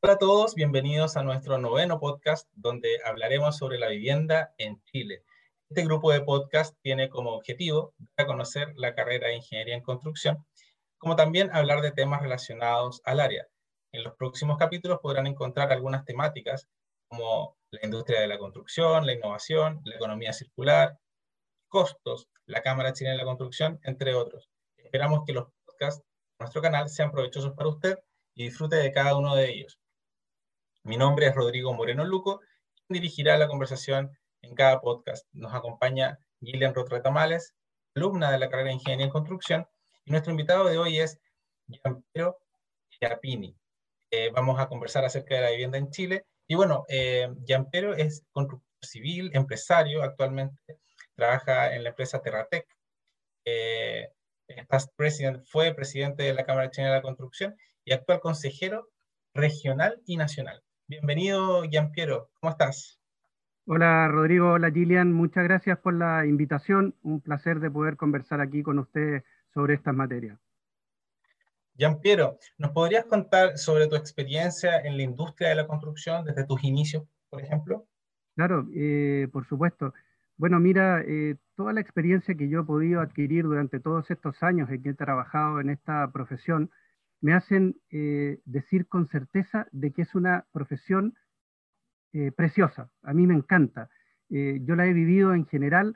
Hola a todos, bienvenidos a nuestro noveno podcast donde hablaremos sobre la vivienda en Chile. Este grupo de podcast tiene como objetivo dar a conocer la carrera de Ingeniería en Construcción, como también hablar de temas relacionados al área. En los próximos capítulos podrán encontrar algunas temáticas como la industria de la construcción, la innovación, la economía circular, costos, la Cámara Chilena de la Construcción, entre otros. Esperamos que los podcasts de nuestro canal sean provechosos para usted y disfrute de cada uno de ellos. Mi nombre es Rodrigo Moreno Luco, y dirigirá la conversación en cada podcast. Nos acompaña Gillian Rotratamales, alumna de la carrera de Ingeniería en Construcción, y nuestro invitado de hoy es Gianpiero Chiapini. Eh, vamos a conversar acerca de la vivienda en Chile. Y bueno, eh, es constructor civil, empresario, actualmente trabaja en la empresa Terratec. Eh, fue presidente de la Cámara Chilena de la Construcción y actual consejero regional y nacional. Bienvenido, Gianpiero. ¿Cómo estás? Hola, Rodrigo. Hola, Gillian. Muchas gracias por la invitación. Un placer de poder conversar aquí con usted sobre estas materias. Gianpiero, ¿nos podrías contar sobre tu experiencia en la industria de la construcción desde tus inicios, por ejemplo? Claro, eh, por supuesto. Bueno, mira, eh, toda la experiencia que yo he podido adquirir durante todos estos años en que he trabajado en esta profesión, me hacen eh, decir con certeza de que es una profesión eh, preciosa. A mí me encanta. Eh, yo la he vivido en general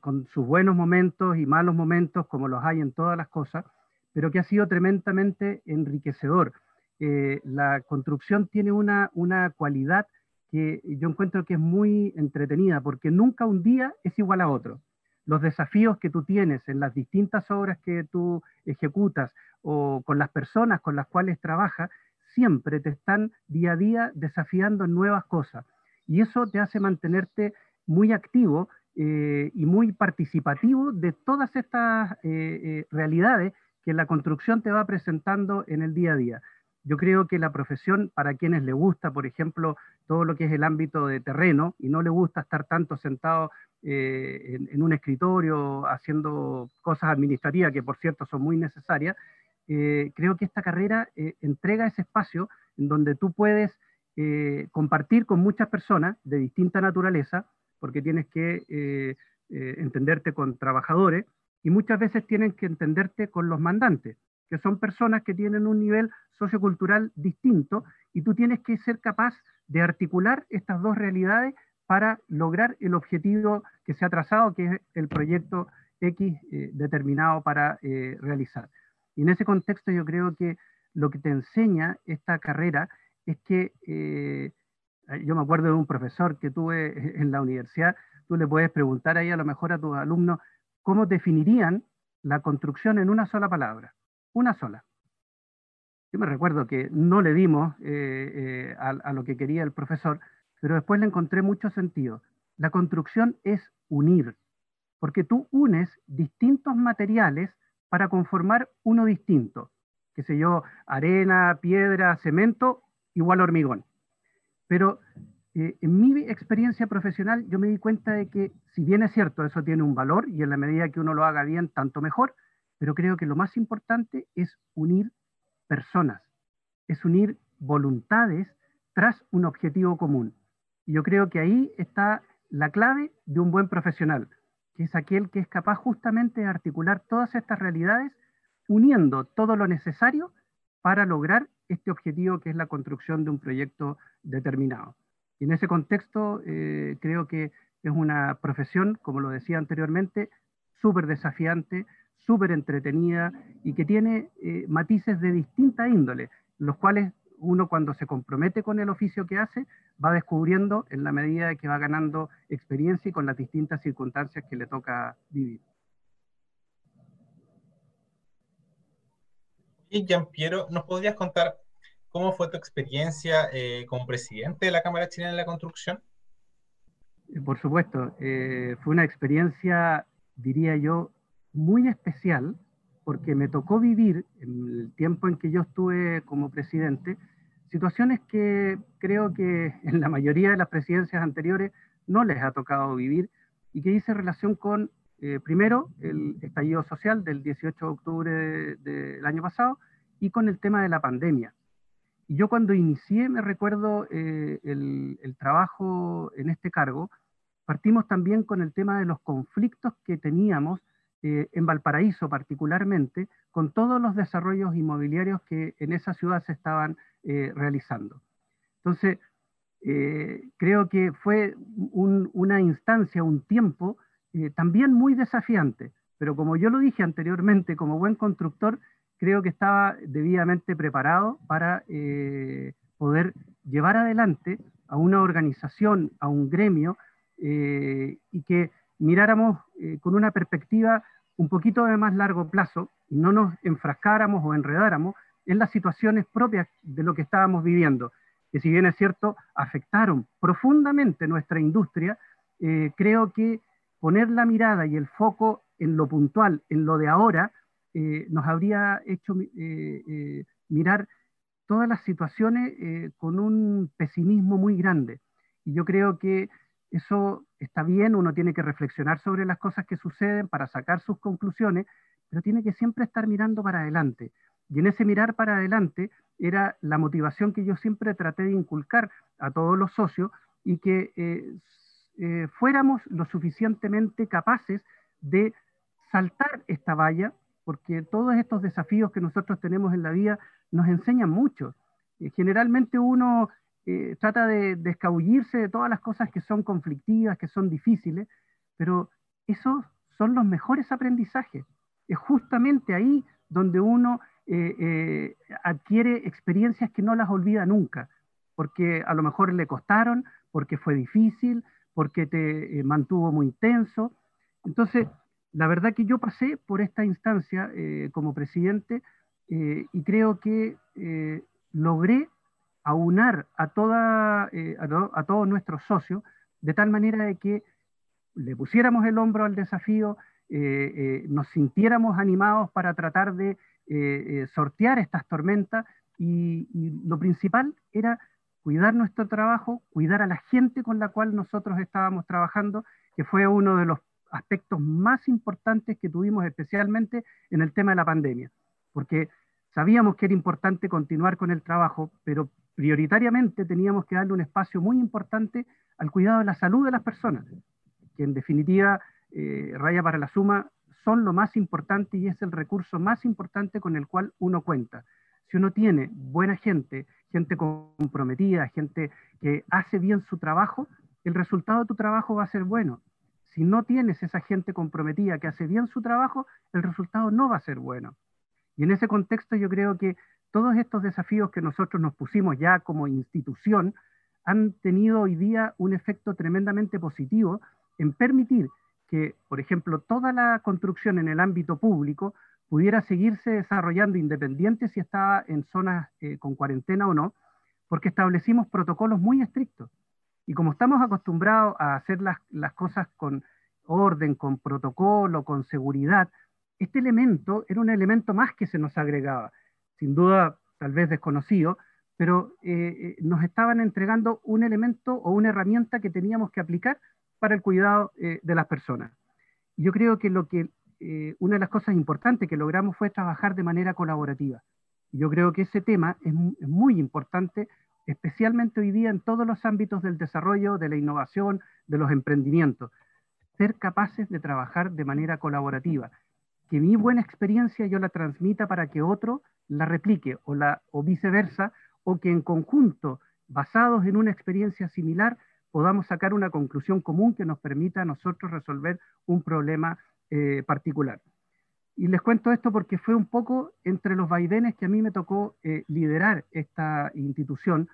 con sus buenos momentos y malos momentos, como los hay en todas las cosas, pero que ha sido tremendamente enriquecedor. la construcción tiene una, una cualidad que yo encuentro que es muy entretenida, porque nunca un día es igual a otro los desafíos que tú tienes en las distintas obras que tú ejecutas o con las personas con las cuales trabajas, siempre te están día a día desafiando en nuevas cosas. Y eso te hace mantenerte muy activo eh, y muy participativo de todas estas eh, eh, realidades que la construcción te va presentando en el día a día. Yo creo que la profesión, para quienes le gusta, por ejemplo, todo lo que es el ámbito de terreno y no le gusta estar tanto sentado eh, en, un escritorio haciendo cosas administrativas, que por cierto son muy necesarias, eh, creo que esta carrera eh, entrega ese espacio en donde tú puedes compartir con muchas personas de distinta naturaleza, porque tienes que entenderte con trabajadores y muchas veces tienes que entenderte con los mandantes, que son personas que tienen un nivel sociocultural distinto y tú tienes que ser capaz de articular estas dos realidades para lograr el objetivo que se ha trazado, que es el proyecto X eh, determinado para eh, realizar. Y en ese contexto yo creo que lo que te enseña esta carrera es que, eh, yo me acuerdo de un profesor que tuve en la universidad, tú le puedes preguntar ahí a lo mejor a tus alumnos cómo definirían la construcción en una sola palabra, una sola. Yo me recuerdo que no le dimos a, lo que quería el profesor, pero después le encontré mucho sentido. La construcción es unir, porque tú unes distintos materiales para conformar uno distinto, qué sé yo, arena, piedra, cemento, igual hormigón. Pero eh, en mi experiencia profesional yo me di cuenta de que, si bien es cierto, eso tiene un valor y en la medida que uno lo haga bien, tanto mejor, pero creo que lo más importante es unir personas, es unir voluntades tras un objetivo común. Y yo creo que ahí está la clave de un buen profesional, que es aquel que es capaz justamente de articular todas estas realidades, uniendo todo lo necesario para lograr este objetivo que es la construcción de un proyecto determinado. Y en ese contexto eh, creo que es una profesión, como lo decía anteriormente, súper desafiante, súper entretenida y que tiene eh, matices de distinta índole, los cuales uno cuando se compromete con el oficio que hace, va descubriendo en la medida que va ganando experiencia y con las distintas circunstancias que le toca vivir. Y Piero, ¿nos podrías contar cómo fue tu experiencia eh, como presidente de la Cámara Chilena de la Construcción? Eh, por supuesto, eh, fue una experiencia, diría yo, muy especial, porque me tocó vivir en el tiempo en que yo estuve como presidente, situaciones que creo que en la mayoría de las presidencias anteriores no les ha tocado vivir y que dice relación con, eh, primero, el estallido social del 18 de octubre del año pasado y con el tema de la pandemia. Y yo cuando inicié, me recuerdo eh, el, el, trabajo en este cargo, partimos también con el tema de los conflictos que teníamos eh, en Valparaíso particularmente, con todos los desarrollos inmobiliarios que en esa ciudad se estaban eh, realizando. Entonces, creo que fue una instancia, un tiempo también muy desafiante, pero como yo lo dije anteriormente, como buen constructor, creo que estaba debidamente preparado para eh, poder llevar adelante a una organización, a un gremio, eh, y que miráramos eh, con una perspectiva un poquito de más largo plazo y no nos enfrascáramos o enredáramos en las situaciones propias de lo que estábamos viviendo, que si bien es cierto, afectaron profundamente nuestra industria, creo que poner la mirada y el foco en lo puntual, en lo de ahora, eh, nos habría hecho eh, eh, mirar todas las situaciones con un pesimismo muy grande. Y yo creo que eso está bien, uno tiene que reflexionar sobre las cosas que suceden para sacar sus conclusiones, pero tiene que siempre estar mirando para adelante. Y en ese mirar para adelante era la motivación que yo siempre traté de inculcar a todos los socios y que fuéramos lo suficientemente capaces de saltar esta valla porque todos estos desafíos que nosotros tenemos en la vida nos enseñan mucho. Eh, generalmente uno eh, trata de, escabullirse de todas las cosas que son conflictivas, que son difíciles, pero esos son los mejores aprendizajes. Es justamente ahí donde uno eh, adquiere experiencias que no las olvida nunca, porque a lo mejor le costaron, porque fue difícil, porque te mantuvo muy tenso. Entonces, la verdad que yo pasé por esta instancia eh, como presidente eh, y creo que eh, logré aunar a, toda, a, todos nuestros socios de tal manera de que le pusiéramos el hombro al desafío, nos sintiéramos animados para tratar de sortear estas tormentas y lo principal era cuidar nuestro trabajo, cuidar a la gente con la cual nosotros estábamos trabajando, que fue uno de los aspectos más importantes que tuvimos especialmente en el tema de la pandemia, porque sabíamos que era importante continuar con el trabajo, pero prioritariamente teníamos que darle un espacio muy importante al cuidado de la salud de las personas, que en definitiva, eh, raya para la suma, son lo más importante y es el recurso más importante con el cual uno cuenta. Si uno tiene buena gente, gente comprometida, gente que hace bien su trabajo, el resultado de tu trabajo va a ser bueno si no tienes esa gente comprometida que hace bien su trabajo, el resultado no va a ser bueno. Y en ese contexto yo creo que todos estos desafíos que nosotros nos pusimos ya como institución han tenido hoy día un efecto tremendamente positivo en permitir que, por ejemplo, toda la construcción en el ámbito público pudiera seguirse desarrollando independiente si estaba en zonas eh, con cuarentena o no, porque establecimos protocolos muy estrictos. Y como estamos acostumbrados a hacer las, cosas con orden, con protocolo, con seguridad, este elemento era un elemento más que se nos agregaba, sin duda tal vez desconocido, pero eh, eh, nos estaban entregando un elemento o una herramienta que teníamos que aplicar para el cuidado eh, de las personas. Yo creo que, lo que una de las cosas importantes que logramos fue trabajar de manera colaborativa. Yo creo que ese tema es, es muy importante especialmente hoy día en todos los ámbitos del desarrollo, de la innovación, de los emprendimientos. Ser capaces de trabajar de manera colaborativa. Que mi buena experiencia yo la transmita para que otro la replique o, la, o viceversa, o que en conjunto, basados en una experiencia similar, podamos sacar una conclusión común que nos permita a nosotros resolver un problema eh, particular. Y les cuento esto porque fue un poco entre los vaivenes que a mí me tocó eh, liderar esta institución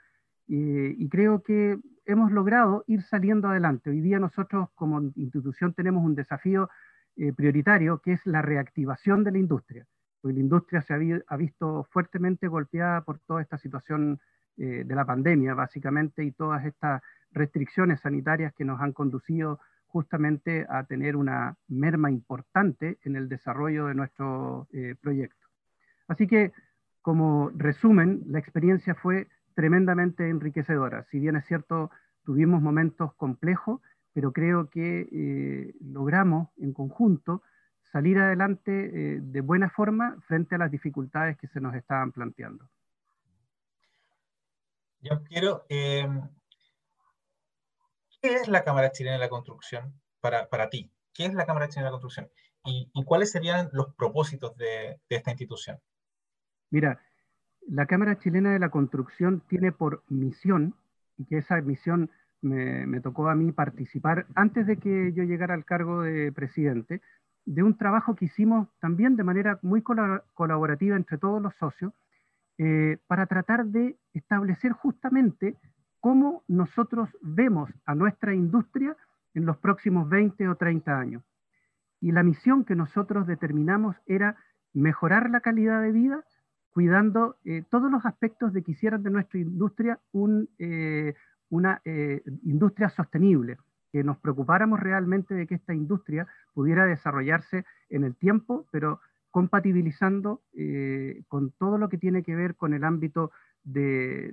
y creo que hemos logrado ir saliendo adelante. Hoy día nosotros como institución tenemos un desafío eh, prioritario que es la reactivación de la industria. Porque la industria se ha, visto fuertemente golpeada por toda esta situación de la pandemia, básicamente, y todas estas restricciones sanitarias que nos han conducido justamente a tener una merma importante en el desarrollo de nuestro eh, proyecto. Así que, como resumen, la experiencia fue tremendamente enriquecedora. Si bien es cierto, tuvimos momentos complejos, pero creo que eh, logramos en conjunto salir adelante eh, de buena forma frente a las dificultades que se nos estaban planteando. Yo quiero, eh, ¿qué es la Cámara Chilena de la Construcción para, para ti? ¿Qué es la Cámara Chilena de la Construcción? ¿Y, y cuáles serían los propósitos de, de, esta institución? Mira, la Cámara Chilena de la Construcción tiene por misión, y que esa misión me, me tocó a mí participar antes de que yo llegara al cargo de presidente, de un trabajo que hicimos también de manera muy colaborativa entre todos los socios, eh, para tratar de establecer justamente cómo nosotros vemos a nuestra industria en los próximos 20 o 30 años. Y la misión que nosotros determinamos era mejorar la calidad de vida, cuidando eh, todos los aspectos de que hicieran de nuestra industria un, eh, una industria sostenible, que nos preocupáramos realmente de que esta industria pudiera desarrollarse en el tiempo, pero compatibilizando eh, con todo lo que tiene que ver con el ámbito de,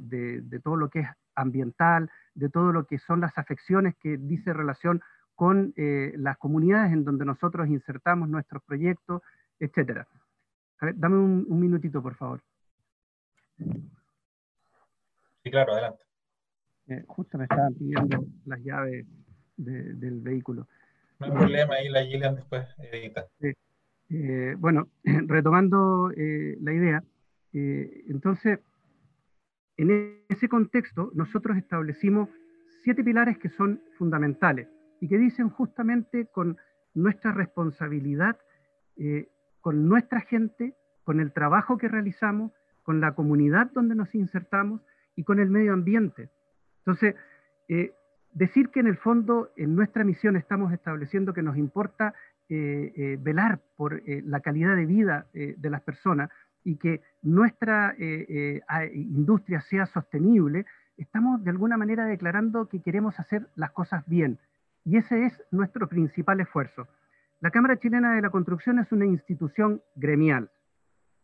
todo lo que es ambiental, de todo lo que son las afecciones que dice relación con eh, las comunidades en donde nosotros insertamos nuestros proyectos, etc. dame un, minutito, por favor. Sí, claro, adelante. Eh, justo me estaban pidiendo las llaves del vehículo. No hay problema, ahí la Gillian después edita. Eh, bueno, retomando eh, la idea, eh, entonces, en ese contexto, nosotros establecimos siete pilares que son fundamentales y que dicen justamente con nuestra responsabilidad, con nuestra gente, con el trabajo que realizamos, con la comunidad donde nos insertamos y con el medio ambiente. Entonces, decir que en el fondo en nuestra misión estamos estableciendo que nos importa eh, eh, velar por eh, la calidad de vida de las personas y que nuestra industria sea sostenible, estamos de alguna manera declarando que queremos hacer las cosas bien. Y ese es nuestro principal esfuerzo. La Cámara Chilena de la Construcción es una institución gremial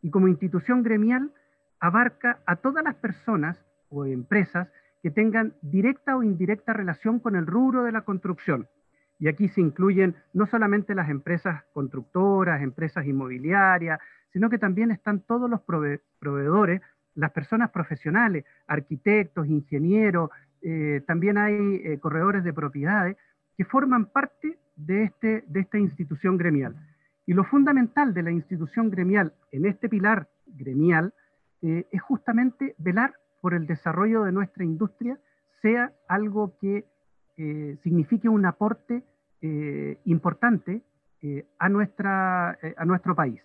y como institución gremial abarca a todas las personas o empresas que tengan directa o indirecta relación con el rubro de la construcción y aquí se incluyen no solamente las empresas constructoras, empresas inmobiliarias, sino que también están todos los proveedores, las personas profesionales, arquitectos, ingenieros, eh, también hay eh, corredores de propiedades que forman parte de, este, de esta institución gremial. Y lo fundamental de la institución gremial en este pilar gremial eh, es justamente velar por el desarrollo de nuestra industria, sea algo que eh, signifique un aporte eh, importante eh, a, nuestra, a nuestro país.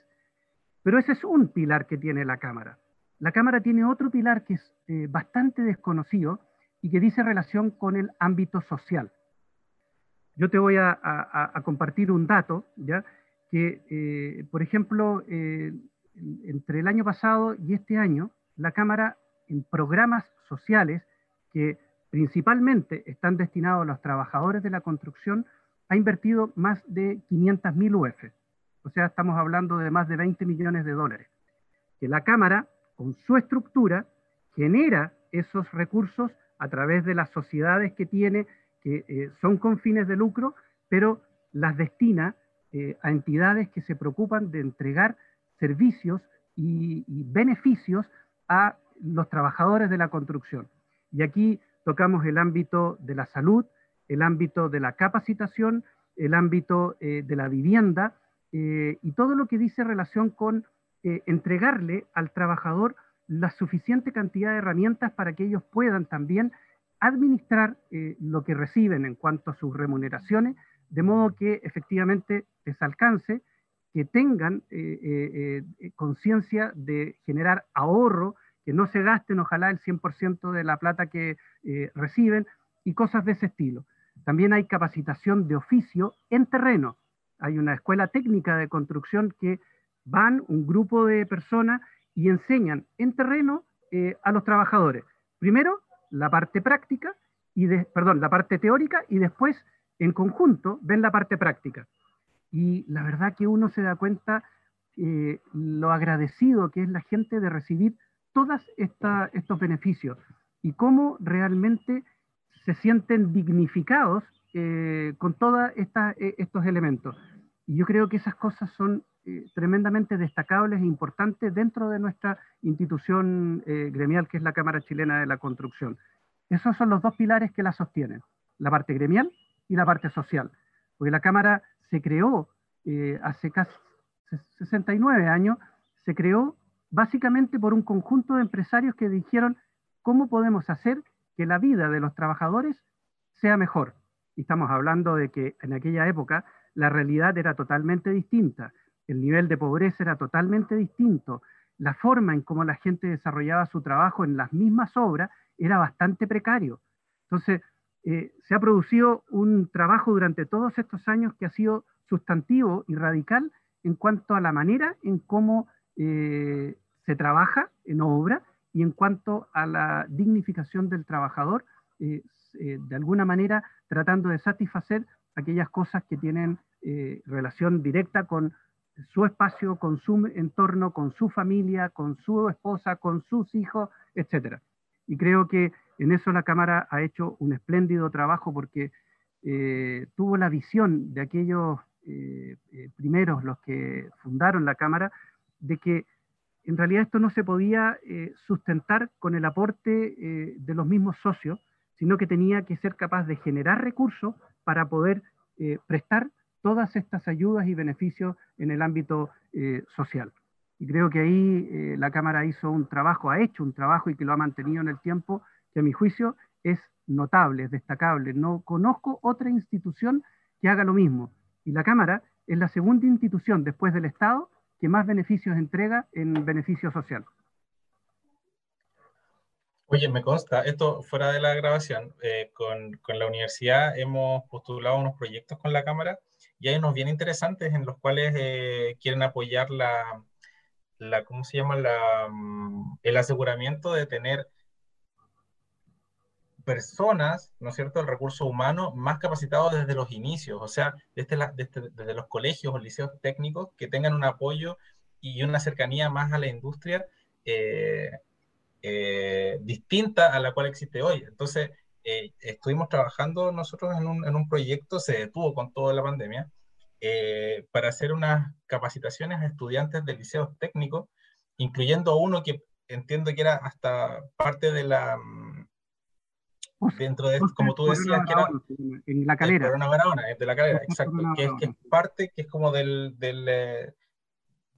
Pero ese es un pilar que tiene la Cámara. La Cámara tiene otro pilar que es bastante desconocido y que dice relación con el ámbito social. Yo te voy a, a compartir un dato, ¿ya? que, por ejemplo, entre el año pasado y este año, la Cámara en programas sociales que principalmente están destinados a los trabajadores de la construcción, ha invertido más de 500.000 UF. O sea, estamos hablando de más de 20 millones de dólares. Que la Cámara, con su estructura, genera esos recursos a través de las sociedades que tiene, que eh, son con fines de lucro, pero las destina eh, a entidades que se preocupan de entregar servicios y, y beneficios a los trabajadores de la construcción. Y aquí tocamos el ámbito de la salud, el ámbito de la capacitación, el ámbito eh, de la vivienda eh, y todo lo que dice relación con eh, entregarle al trabajador la suficiente cantidad de herramientas para que ellos puedan también administrar lo que reciben en cuanto a sus remuneraciones, de modo que efectivamente les alcance, que tengan conciencia de generar ahorro, que no se gasten ojalá el 100% de la plata que eh, reciben y cosas de ese estilo. También hay capacitación de oficio en terreno. Hay una escuela técnica de construcción que van un grupo de personas y enseñan en terreno eh, a los trabajadores. Primero, la parte práctica, y de, perdón, la parte teórica y después, en conjunto, ven la parte práctica. Y la verdad que uno se da cuenta eh, lo agradecido que es la gente de recibir todos estos beneficios y cómo realmente se sienten dignificados eh, con todos e, estos elementos. y yo creo que esas cosas son eh, tremendamente destacables e importantes dentro de nuestra institución eh, gremial, que es la Cámara Chilena de la Construcción. Esos son los dos pilares que la sostienen, la parte gremial y la parte social. Porque la Cámara se creó eh, hace casi 69 años, se creó básicamente por un conjunto de empresarios que dijeron cómo podemos hacer que la vida de los trabajadores sea mejor. Y estamos hablando de que en aquella época la realidad era totalmente distinta, el nivel de pobreza era totalmente distinto, la forma en cómo la gente desarrollaba su trabajo en las mismas obras era bastante precario. Entonces, eh, se ha producido un trabajo durante todos estos años que ha sido sustantivo y radical en cuanto a la manera en cómo eh, se trabaja en obra y en cuanto a la dignificación del trabajador, eh, de alguna manera tratando de satisfacer aquellas cosas que tienen eh, relación directa con su espacio, con su entorno, con su familia, con su esposa, con sus hijos, etc. Y creo que en eso la Cámara ha hecho un espléndido trabajo porque eh, tuvo la visión de aquellos eh, primeros, los que fundaron la Cámara, de que en realidad esto no se podía sustentar con el aporte de los mismos socios, sino que tenía que ser capaz de generar recursos para poder prestar todas estas ayudas y beneficios en el ámbito eh, social. Y creo que ahí eh, la Cámara hizo un trabajo, ha hecho un trabajo y que lo ha mantenido en el tiempo, que a mi juicio es notable, es destacable. No conozco otra institución que haga lo mismo. Y la Cámara es la segunda institución después del Estado que más beneficios entrega en beneficio social. Oye, me consta, esto fuera de la grabación, eh, con, la universidad hemos postulado unos proyectos con la Cámara y hay unos bien interesantes en los cuales eh, quieren apoyar la, la, ¿cómo se llama? La, mm, el aseguramiento de tener personas, ¿no es cierto?, el recurso humano más capacitado desde los inicios, o sea, desde, la, desde, desde, los colegios o liceos técnicos que tengan un apoyo y una cercanía más a la industria eh, eh, distinta a la cual existe hoy. Entonces, eh, estuvimos trabajando nosotros en un, en un, proyecto, se detuvo con toda la pandemia, eh, para hacer unas capacitaciones a estudiantes de liceos técnicos, incluyendo uno que entiendo que era hasta parte de la... Dentro de, como tú decías, que era... En la calera. Corona Barahona, de la calera, exacto. Que es, que es, parte, que es como del... del eh,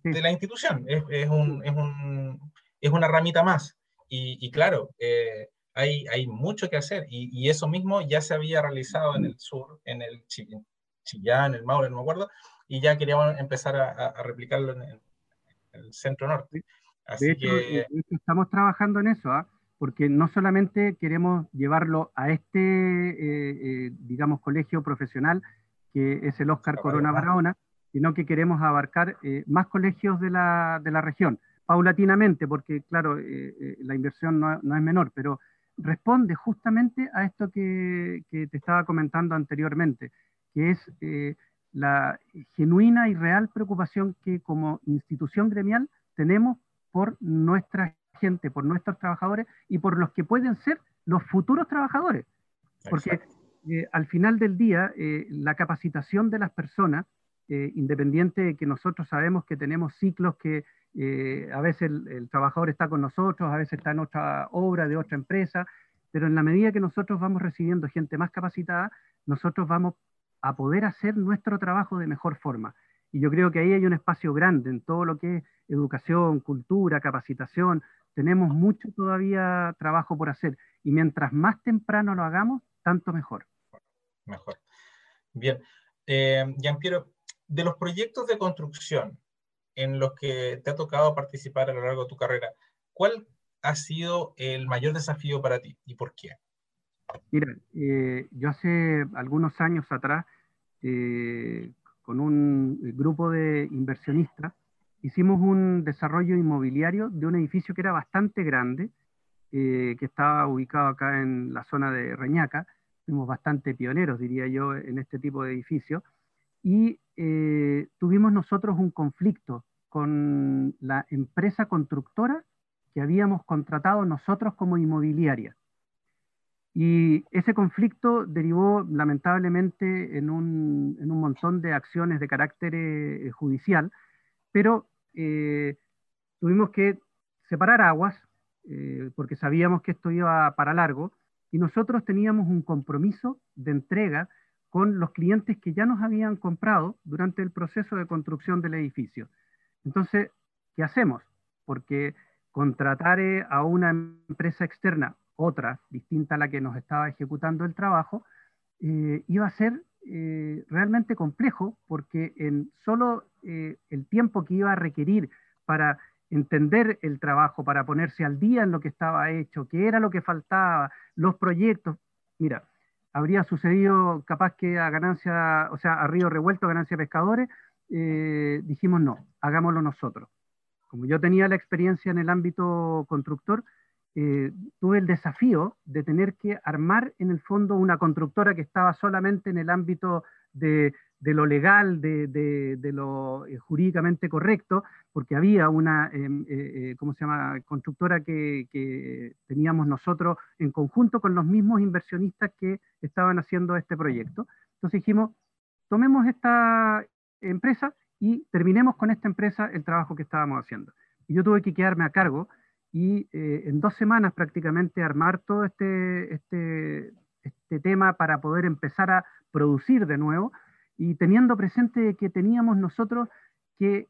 de la institución, es, es, un, es, un, es una ramita más. Y, y claro, eh, hay, hay mucho que hacer y, y, eso mismo ya se había realizado en el sur, en el Chillán, en el Maule, no me acuerdo, y ya queríamos empezar a, a replicarlo en el, en el, centro norte. Así de, hecho, que... hecho, estamos trabajando en eso, ¿eh? Porque no solamente queremos llevarlo a este, eh, eh, digamos, colegio profesional, que es el Oscar Corona Barahona, sino que queremos abarcar eh, más colegios de la, de la, región, paulatinamente, porque claro, la inversión no, no, es menor, pero responde justamente a esto que, que te estaba comentando anteriormente, que es la genuina y real preocupación que como institución gremial tenemos por nuestra gente, por nuestros trabajadores y por los que pueden ser los futuros trabajadores. Porque eh, al final del día, eh, la capacitación de las personas, eh, independiente de que nosotros sabemos que tenemos ciclos que a veces el, el, trabajador está con nosotros, a veces está en otra obra de otra empresa, pero en la medida que nosotros vamos recibiendo gente más capacitada, nosotros vamos a poder hacer nuestro trabajo de mejor forma. Y yo creo que ahí hay un espacio grande en todo lo que es educación, cultura, capacitación. Tenemos mucho todavía trabajo por hacer. Y mientras más temprano lo hagamos, tanto mejor. Mejor. Bien. Eh, Piero, de los proyectos de construcción en los que te ha tocado participar a lo largo de tu carrera, ¿cuál ha sido el mayor desafío para ti y por qué? Mira, eh, yo hace algunos años atrás, eh, con un grupo de inversionistas, hicimos un desarrollo inmobiliario de un edificio que era bastante grande, eh, que estaba ubicado acá en la zona de Reñaca. Fuimos bastante pioneros, diría yo, en este tipo de edificios. Y eh, tuvimos nosotros un conflicto con la empresa constructora que habíamos contratado nosotros como inmobiliaria. Y ese conflicto derivó lamentablemente en un, en montón de acciones de carácter eh, judicial, pero eh, tuvimos que separar aguas eh, porque sabíamos que esto iba para largo y nosotros teníamos un compromiso de entrega con los clientes que ya nos habían comprado durante el proceso de construcción del edificio. Entonces, ¿qué hacemos? Porque contratar a una empresa externa otra distinta a la que nos estaba ejecutando el trabajo, eh, iba a ser eh, realmente complejo porque en solo eh, el tiempo que iba a requerir para entender el trabajo, para ponerse al día en lo que estaba hecho, qué era lo que faltaba, los proyectos, mira, habría sucedido capaz que a ganancia, o sea, a río revuelto, ganancia de pescadores, dijimos no, hagámoslo nosotros. Como yo tenía la experiencia en el ámbito constructor, eh, tuve el desafío de tener que armar en el fondo una constructora que estaba solamente en el ámbito de, lo legal, de, lo eh, jurídicamente correcto, porque había una, em, eh, ¿cómo se llama?, constructora que, que, teníamos nosotros en conjunto con los mismos inversionistas que estaban haciendo este proyecto. Entonces dijimos, tomemos esta empresa y terminemos con esta empresa el trabajo que estábamos haciendo. Y yo tuve que quedarme a cargo y eh, en dos semanas prácticamente armar todo este, este, este, tema para poder empezar a producir de nuevo y teniendo presente que teníamos nosotros que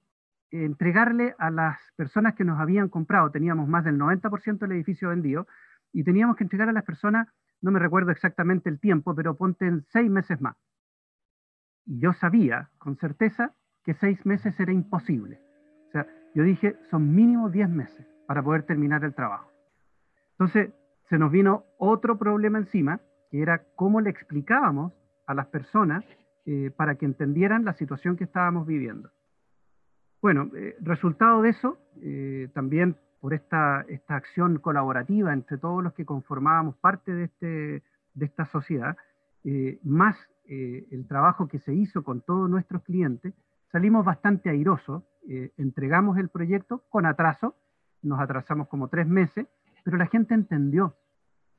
entregarle a las personas que nos habían comprado, teníamos más del 90% del edificio vendido, y teníamos que entregar a las personas, no me recuerdo exactamente el tiempo, pero ponte en seis meses más. Y yo sabía con certeza que seis meses era imposible. Yo dije, son mínimo diez meses para poder terminar el trabajo. Entonces, se nos vino otro problema encima, que era cómo le explicábamos a las personas eh, para que entendieran la situación que estábamos viviendo. Bueno, eh, resultado de eso, eh, también por esta, esta acción colaborativa entre todos los que conformábamos parte de, este, de esta sociedad, más el trabajo que se hizo con todos nuestros clientes, salimos bastante airosos, entregamos el proyecto con atraso, nos atrasamos como tres meses, pero la gente entendió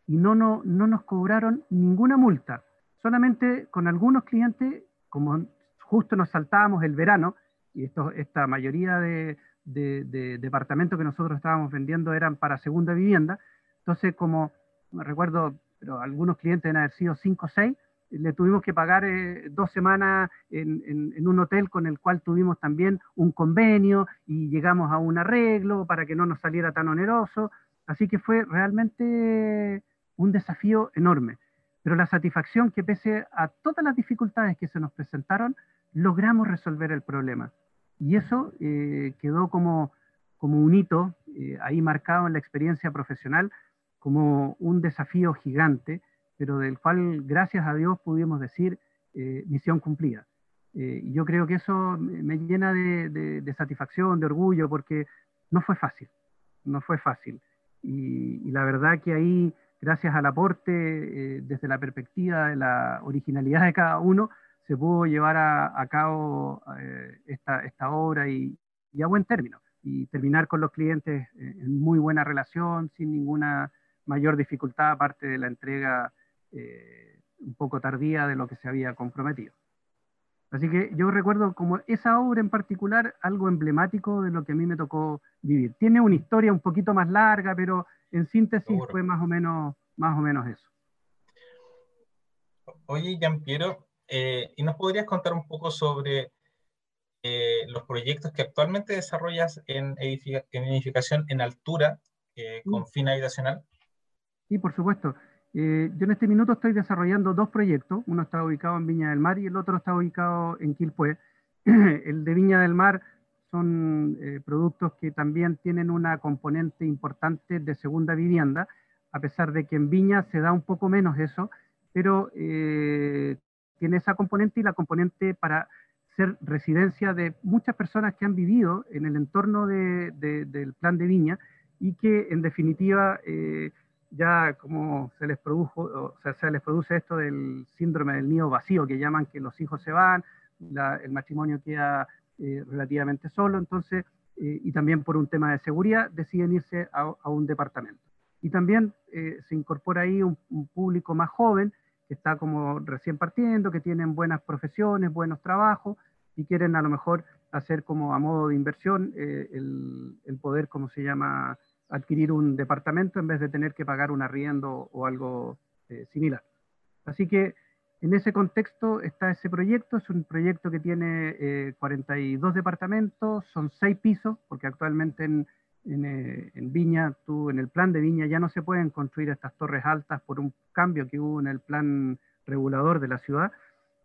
y no, no, no nos cobraron ninguna multa. Solamente con algunos clientes, como justo nos saltábamos el verano, y esto, esta mayoría de, de, departamentos que nosotros estábamos vendiendo eran para segunda vivienda, entonces como me recuerdo, pero algunos clientes han haber sido cinco o seis, le tuvimos que pagar eh, dos semanas en, un hotel con el cual tuvimos también un convenio y llegamos a un arreglo para que no nos saliera tan oneroso. Así que fue realmente un desafío enorme. Pero la satisfacción que pese a todas las dificultades que se nos presentaron, logramos resolver el problema. Y eso eh, quedó como, como un hito eh, ahí marcado en la experiencia profesional, como un desafío gigante pero del cual, gracias a Dios, pudimos decir eh, misión cumplida. Eh, yo creo que eso me llena de, satisfacción, de orgullo, porque no fue fácil, no fue fácil. Y, la verdad que ahí, gracias al aporte, eh, desde la perspectiva de la originalidad de cada uno, se pudo llevar a, cabo esta, esta, obra y, y, a buen término. Y terminar con los clientes en muy buena relación, sin ninguna mayor dificultad, aparte de la entrega eh, un poco tardía de lo que se había comprometido. Así que yo recuerdo como esa obra en particular algo emblemático de lo que a mí me tocó vivir. Tiene una historia un poquito más larga, pero en síntesis fue más o menos, más o menos eso. Oye, Giampiero, eh, ¿y nos podrías contar un poco sobre eh, los proyectos que actualmente desarrollas en, edificación en altura con fin habitacional? Sí, por supuesto. Eh, yo en este minuto estoy desarrollando dos proyectos, uno está ubicado en Viña del Mar y el otro está ubicado en Quilpué. el de Viña del Mar son eh, productos que también tienen una componente importante de segunda vivienda, a pesar de que en Viña se da un poco menos eso, pero eh, tiene esa componente y la componente para ser residencia de muchas personas que han vivido en el entorno del plan de Viña y que en definitiva ya como se les produjo, o sea, se les produce esto del síndrome del nido vacío, que llaman que los hijos se van, el matrimonio queda eh, relativamente solo, entonces, eh, y también por un tema de seguridad, deciden irse a, un departamento. Y también se incorpora ahí un, público más joven que está como recién partiendo, que tienen buenas profesiones, buenos trabajos y quieren a lo mejor hacer como a modo de inversión el, el, poder, como se llama, adquirir un departamento en vez de tener que pagar un arriendo o algo similar. Así que en ese contexto está ese proyecto, es un proyecto que tiene 42 eh, departamentos, son seis pisos, porque actualmente en, eh, en, Viña, tú, en el plan de Viña ya no se pueden construir estas torres altas por un cambio que hubo en el plan regulador de la ciudad.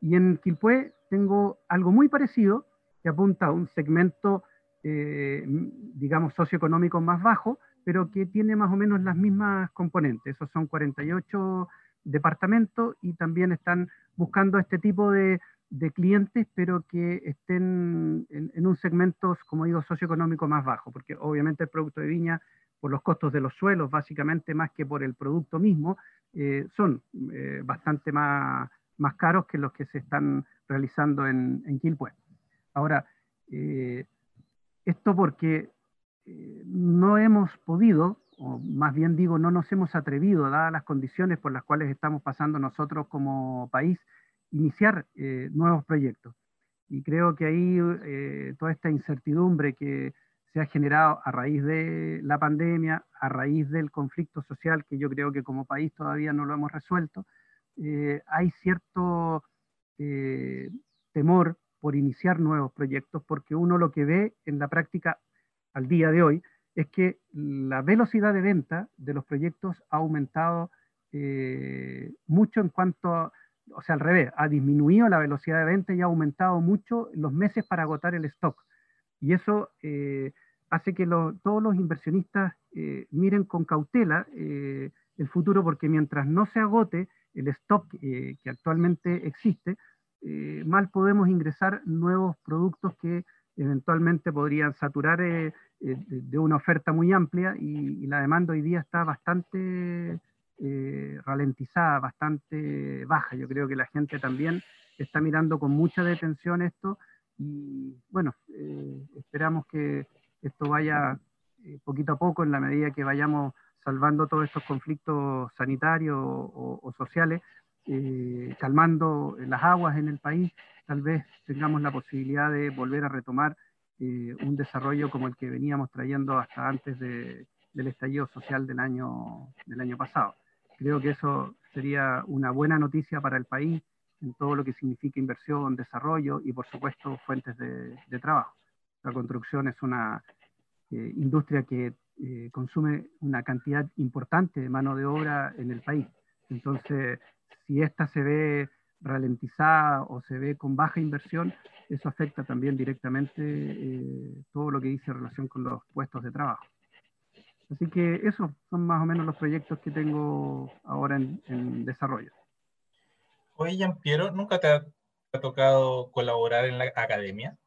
Y en Quilpué tengo algo muy parecido que apunta a un segmento, eh, digamos, socioeconómico más bajo, pero que tiene más o menos las mismas componentes. Esos son 48 departamento y también están buscando este tipo de, clientes, pero que estén en, un segmento, como digo, socioeconómico más bajo, porque obviamente el producto de viña, por los costos de los suelos, básicamente más que por el producto mismo, eh, son eh, bastante más, más caros que los que se están realizando en, en Quilpué. Ahora, eh, esto porque no hemos podido o más bien digo, no nos hemos atrevido, dadas las condiciones por las cuales estamos pasando nosotros como país, iniciar eh, nuevos proyectos. Y creo que ahí eh, toda esta incertidumbre que se ha generado a raíz de la pandemia, a raíz del conflicto social, que yo creo que como país todavía no lo hemos resuelto, eh, hay cierto temor por iniciar nuevos proyectos, porque uno lo que ve en la práctica al día de hoy es que la velocidad de venta de los proyectos ha aumentado eh, mucho en cuanto, o sea, al revés, ha disminuido la velocidad de venta y ha aumentado mucho los meses para agotar el stock. Y eso eh, hace que todos los inversionistas eh, miren con cautela el futuro, porque mientras no se agote el stock que actualmente existe, mal podemos ingresar nuevos productos que eventualmente podrían saturar eh, eh, de una oferta muy amplia y, la demanda hoy día está bastante eh, ralentizada, bastante baja. Yo creo que la gente también está mirando con mucha detención esto y bueno, esperamos que esto vaya poquito a poco en la medida que vayamos salvando todos estos conflictos sanitarios o sociales, calmando las aguas en el país tal vez tengamos la posibilidad de volver a retomar eh, un desarrollo como el que veníamos trayendo hasta antes del estallido social del año, del año pasado. Creo que eso sería una buena noticia para el país en todo lo que significa inversión, desarrollo y, por supuesto, fuentes de, trabajo. La construcción es una eh, industria que eh, consume una cantidad importante de mano de obra en el país. Entonces, si esta se ve ralentizada o se ve con baja inversión, eso afecta también directamente eh, todo lo que dice relación con los puestos de trabajo. Así que esos son más o menos los proyectos que tengo ahora en, desarrollo. Oye, Jean Piero, ¿nunca te ha, tocado colaborar en la academia?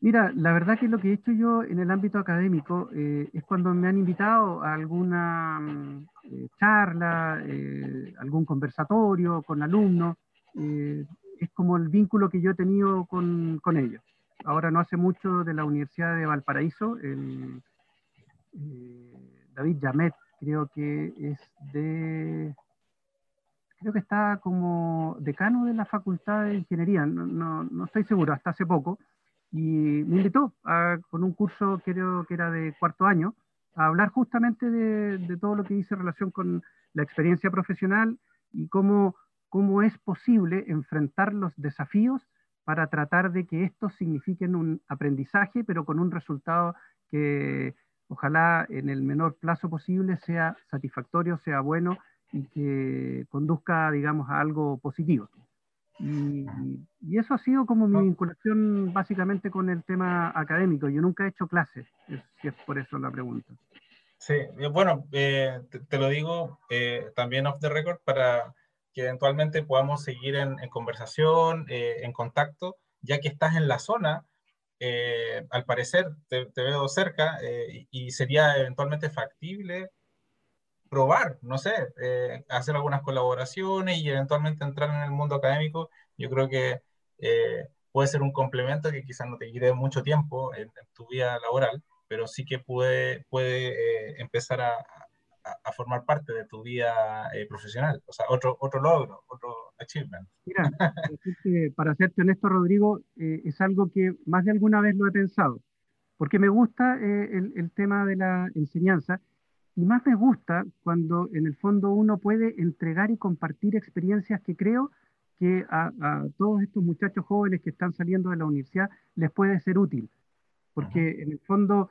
Mira, la verdad que lo que he hecho yo en el ámbito académico eh, es cuando me han invitado a alguna mm, eh, charla, eh, algún conversatorio con alumnos. es como el vínculo que yo he tenido con, con, ellos. Ahora no hace mucho de la Universidad de Valparaíso, el, David Yamet, creo que es de creo que está como decano de la Facultad de Ingeniería, no, no, no estoy seguro, hasta hace poco, y me invitó con un curso, creo que era de cuarto año, hablar justamente de, todo lo que dice relación con la experiencia profesional y cómo, cómo es posible enfrentar los desafíos para tratar de que estos signifiquen un aprendizaje, pero con un resultado que ojalá en el menor plazo posible sea satisfactorio, sea bueno y que conduzca, digamos, a algo positivo. Y, eso ha sido como mi vinculación básicamente con el tema académico. Yo nunca he hecho clases, si es por eso la pregunta. Sí, bueno, eh, te, lo digo eh, también off the record para que eventualmente podamos seguir en, conversación, eh, en contacto, ya que estás en la zona, al parecer te, te veo cerca y sería eventualmente factible probar, no sé, eh, hacer algunas colaboraciones y eventualmente entrar en el mundo académico, yo creo que eh, puede ser un complemento que quizás no te quite mucho tiempo en, tu vida laboral, pero sí que puede, puede eh, empezar a, a, formar parte de tu vida profesional, o sea, otro, otro logro, otro achievement. Mira, para serte honesto, Rodrigo, es algo que más de alguna vez lo he pensado, porque me gusta el, el tema de la enseñanza y más me gusta cuando en el fondo uno puede entregar y compartir experiencias que creo que a, todos estos muchachos jóvenes que están saliendo de la universidad les puede ser útil. Porque en el fondo,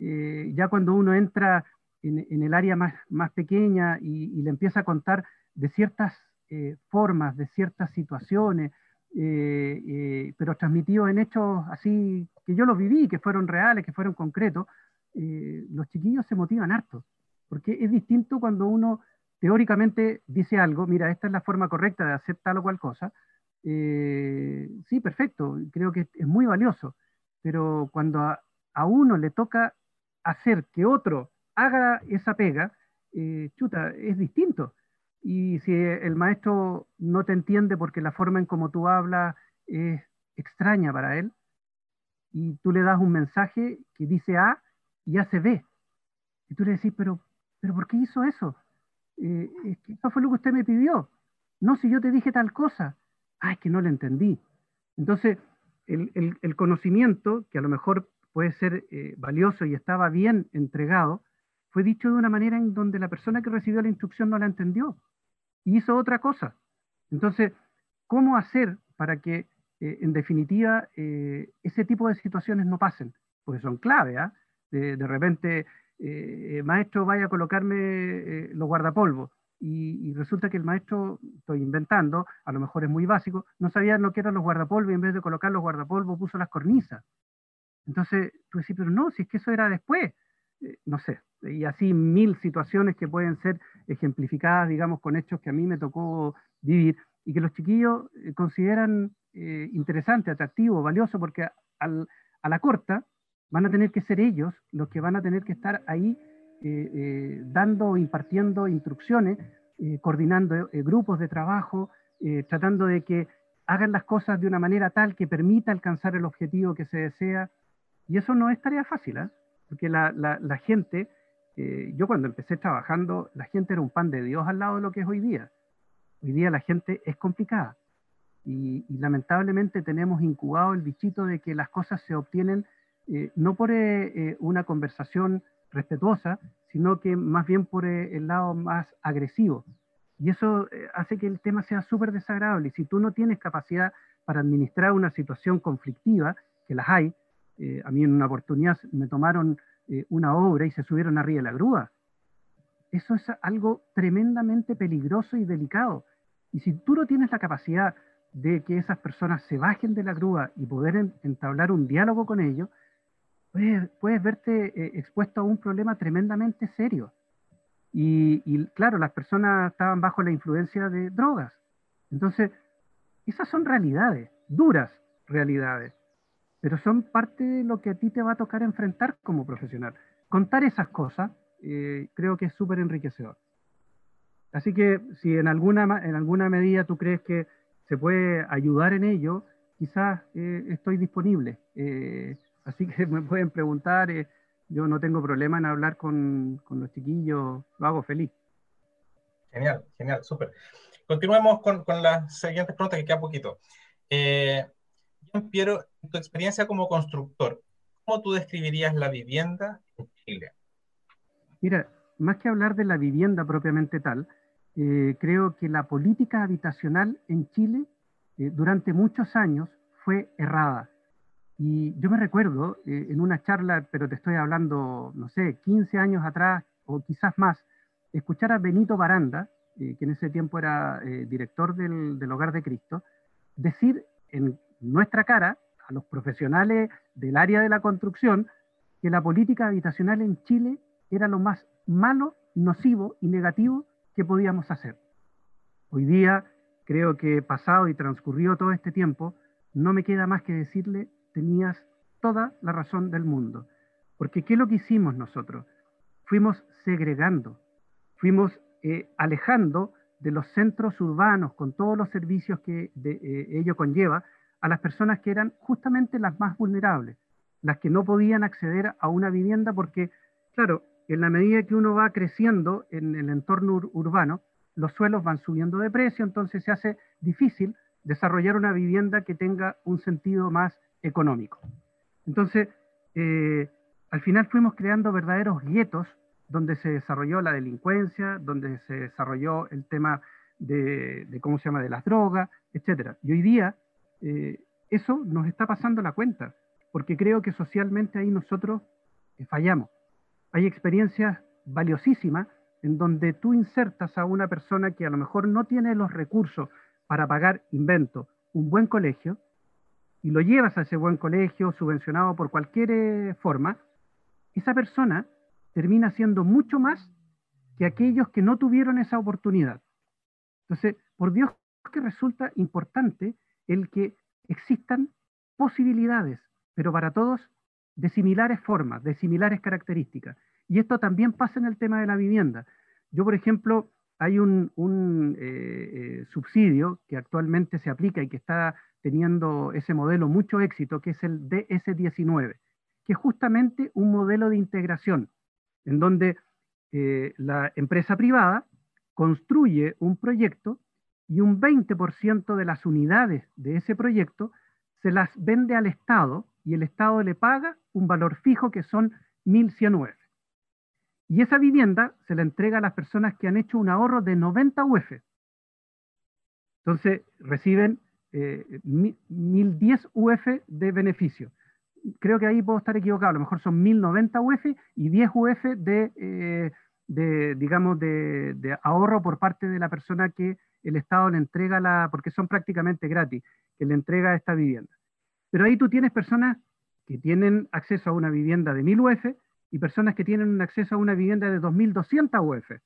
eh, ya cuando uno entra en, el área más, más pequeña y, le empieza a contar de ciertas eh, formas, de ciertas situaciones, eh, pero transmitido en hechos así que yo los viví, que fueron reales, que fueron concretos, los chiquillos se motivan harto. Porque es distinto cuando uno teóricamente dice algo, mira, esta es la forma correcta de hacer tal o cual cosa. Eh, sí, perfecto, creo que es muy valioso, pero cuando a, uno le toca hacer que otro haga esa pega, eh, chuta, es distinto. Y si el maestro no te entiende porque la forma en como tú hablas es extraña para él, y tú le das un mensaje que dice A y hace B, y tú le decís, pero ¿pero por qué hizo eso? Eh, eso fue lo que usted me pidió. No, si yo te dije tal cosa. Ah, es que no le entendí. Entonces, el, conocimiento, que a lo mejor puede ser eh, valioso y estaba bien entregado, fue dicho de una manera en donde la persona que recibió la instrucción no la entendió y hizo otra cosa. Entonces, ¿cómo hacer para que, eh, en definitiva, ese tipo de situaciones no pasen? Porque son clave, de, de, repente eh, maestro, vaya a colocarme eh, los guardapolvos. Y, resulta que el maestro, estoy inventando, a lo mejor es muy básico, no sabía lo que eran los guardapolvos y en vez de colocar los guardapolvos puso las cornisas. Entonces tú decís, pero no, si es que eso era después. Eh, no sé, y así mil situaciones que pueden ser ejemplificadas, digamos, con hechos que a mí me tocó vivir y que los chiquillos consideran interesante, atractivo, valioso, porque a la corta van a tener que ser ellos los que van a tener que estar ahí eh, eh, dando o impartiendo instrucciones, eh, coordinando grupos de trabajo, tratando de que hagan las cosas de una manera tal que permita alcanzar el objetivo que se desea. Y eso no es tarea fácil, porque la, gente, yo cuando empecé trabajando, la gente era un pan de Dios al lado de lo que es hoy día. Hoy día la gente es complicada. y lamentablemente tenemos incubado el bichito de que las cosas se obtienen eh, no por eh, eh, una conversación respetuosa, sino que más bien por el lado más agresivo. Y eso hace que el tema sea súper desagradable. Y si tú no tienes capacidad para administrar una situación conflictiva, que las hay, a mí en una oportunidad me tomaron una obra y se subieron arriba de la grúa. Eso es algo tremendamente peligroso y delicado. Y si tú no tienes la capacidad de que esas personas se bajen de la grúa y poder entablar un diálogo con ellos, puedes, verte eh, expuesto a un problema tremendamente serio. Y, claro, las personas estaban bajo la influencia de drogas. Entonces, esas son realidades, duras realidades, pero son parte de lo que a ti te va a tocar enfrentar como profesional. Contar esas cosas eh, creo que es súper enriquecedor. Así que si en alguna, en alguna medida tú crees que se puede ayudar en ello, quizás eh, estoy disponible. Así que me pueden preguntar, eh, yo no tengo problema en hablar con, los chiquillos, lo hago feliz. Genial, genial, súper. Continuemos con, las siguientes preguntas que queda poquito. Eh, Piero, en tu experiencia como constructor, ¿cómo tú describirías la vivienda en Chile? Mira, más que hablar de la vivienda propiamente tal, eh, creo que la política habitacional en Chile eh, durante muchos años fue errada. Y yo me recuerdo eh, en una charla, pero te estoy hablando, no sé, 15 años atrás o quizás más, escuchar a Benito Baranda, eh, que en ese tiempo era eh, director del, del, Hogar de Cristo, decir en nuestra cara, a los profesionales del área de la construcción, que la política habitacional en Chile era lo más malo, nocivo y negativo que podíamos hacer. Hoy día, creo que pasado y transcurrido todo este tiempo, no me queda más que decirle tenías toda la razón del mundo. Porque ¿qué es lo que hicimos nosotros? Fuimos segregando, fuimos eh, alejando de los centros urbanos con todos los servicios que de, eh, ello conlleva a las personas que eran justamente las más vulnerables. las que no podían acceder a una vivienda porque, claro, en la medida que uno va creciendo en el entorno urbano, los suelos van subiendo de precio, entonces se hace difícil desarrollar una vivienda que tenga un sentido más económico. Entonces, eh, al final fuimos creando verdaderos guetos donde se desarrolló la delincuencia, donde se desarrolló el tema de, ¿cómo se llama?, de las drogas, etc. Y hoy día eh, eso nos está pasando la cuenta, porque creo que socialmente ahí nosotros eh, fallamos. Hay experiencias valiosísimas en donde tú insertas a una persona que a lo mejor no tiene los recursos para pagar, invento, un buen colegio, y lo llevas a ese buen colegio subvencionado por cualquier eh, forma, esa persona termina siendo mucho más que aquellos que no tuvieron esa oportunidad. Entonces, por Dios que resulta importante el que existan posibilidades, pero para todos de similares formas, de similares características. Y esto también pasa en el tema de la vivienda. Yo, por ejemplo, hay un, eh, eh, subsidio que actualmente se aplica y que está teniendo ese modelo mucho éxito, que es el DS19, que es justamente un modelo de integración, en donde eh, la empresa privada construye un proyecto y un 20% de las unidades de ese proyecto se las vende al Estado y el Estado le paga un valor fijo que son 1.100 UF. Y esa vivienda se la entrega a las personas que han hecho un ahorro de 90 UF. Entonces reciben 1.010 eh, UF de beneficio. Creo que ahí puedo estar equivocado, a lo mejor son 1.090 UF y 10 UF de, eh, digamos, de, ahorro por parte de la persona que el Estado le entrega, la, porque son prácticamente gratis, que le entrega esta vivienda. Pero ahí tú tienes personas que tienen acceso a una vivienda de 1.000 UF y personas que tienen un acceso a una vivienda de 2.200 UF.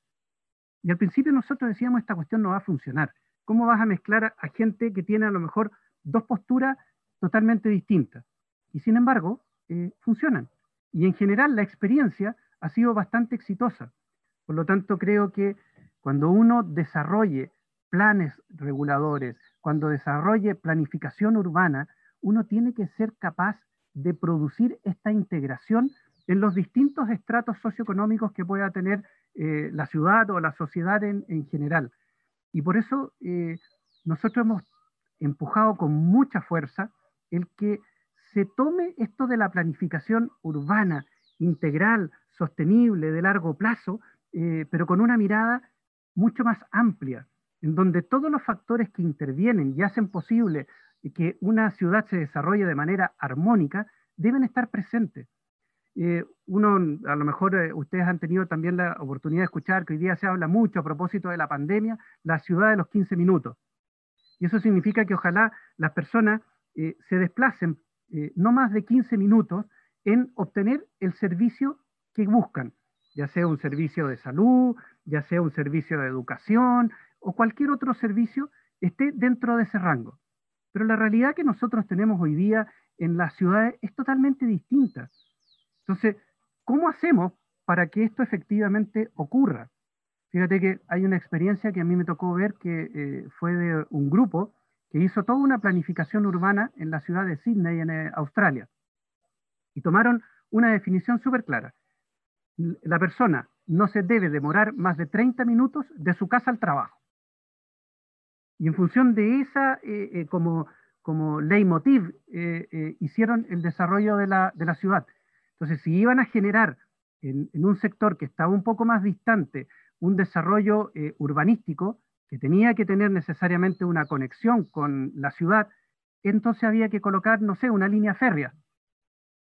Y al principio nosotros decíamos, esta cuestión no va a funcionar. ¿Cómo vas a mezclar a, gente que tiene a lo mejor dos posturas totalmente distintas? Y sin embargo, eh, funcionan. Y en general la experiencia ha sido bastante exitosa. Por lo tanto, creo que cuando uno desarrolle planes reguladores, cuando desarrolle planificación urbana, uno tiene que ser capaz de producir esta integración en los distintos estratos socioeconómicos que pueda tener eh, la ciudad o la sociedad en, general. Y por eso eh, nosotros hemos empujado con mucha fuerza el que se tome esto de la planificación urbana, integral, sostenible, de largo plazo, eh, pero con una mirada mucho más amplia, en donde todos los factores que intervienen y hacen posible que una ciudad se desarrolle de manera armónica deben estar presentes. Eh, uno, a lo mejor eh, ustedes han tenido también la oportunidad de escuchar que hoy día se habla mucho a propósito de la pandemia, la ciudad de los 15 minutos. Y eso significa que ojalá las personas eh, se desplacen no más de 15 minutos en obtener el servicio que buscan, ya sea un servicio de salud, ya sea un servicio de educación o cualquier otro servicio esté dentro de ese rango. Pero la realidad que nosotros tenemos hoy día en las ciudades es totalmente distinta. Entonces, ¿cómo hacemos para que esto efectivamente ocurra? Fíjate que hay una experiencia que a mí me tocó ver que eh, fue de un grupo que hizo toda una planificación urbana en la ciudad de Sydney, en eh, Australia. Y tomaron una definición súper clara. La persona no se debe demorar más de 30 minutos de su casa al trabajo. Y en función de esa, eh, como, como leitmotiv, hicieron el desarrollo de la, de la ciudad. Entonces, si iban a generar en, un sector que estaba un poco más distante un desarrollo eh, urbanístico que tenía que tener necesariamente una conexión con la ciudad, entonces había que colocar, no sé, una línea férrea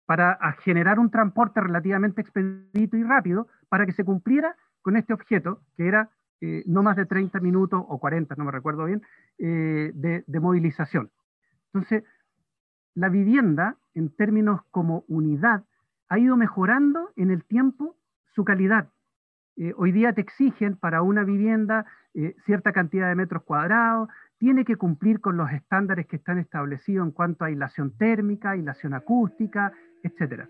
para generar un transporte relativamente expedito y rápido para que se cumpliera con este objeto, que era eh, no más de 30 minutos o 40, no me recuerdo bien, eh, de, de movilización. Entonces, la vivienda, en términos como unidad, ha ido mejorando en el tiempo su calidad. Eh, hoy día te exigen para una vivienda eh, cierta cantidad de metros cuadrados, tiene que cumplir con los estándares que están establecidos en cuanto a aislación térmica, aislación acústica, etc.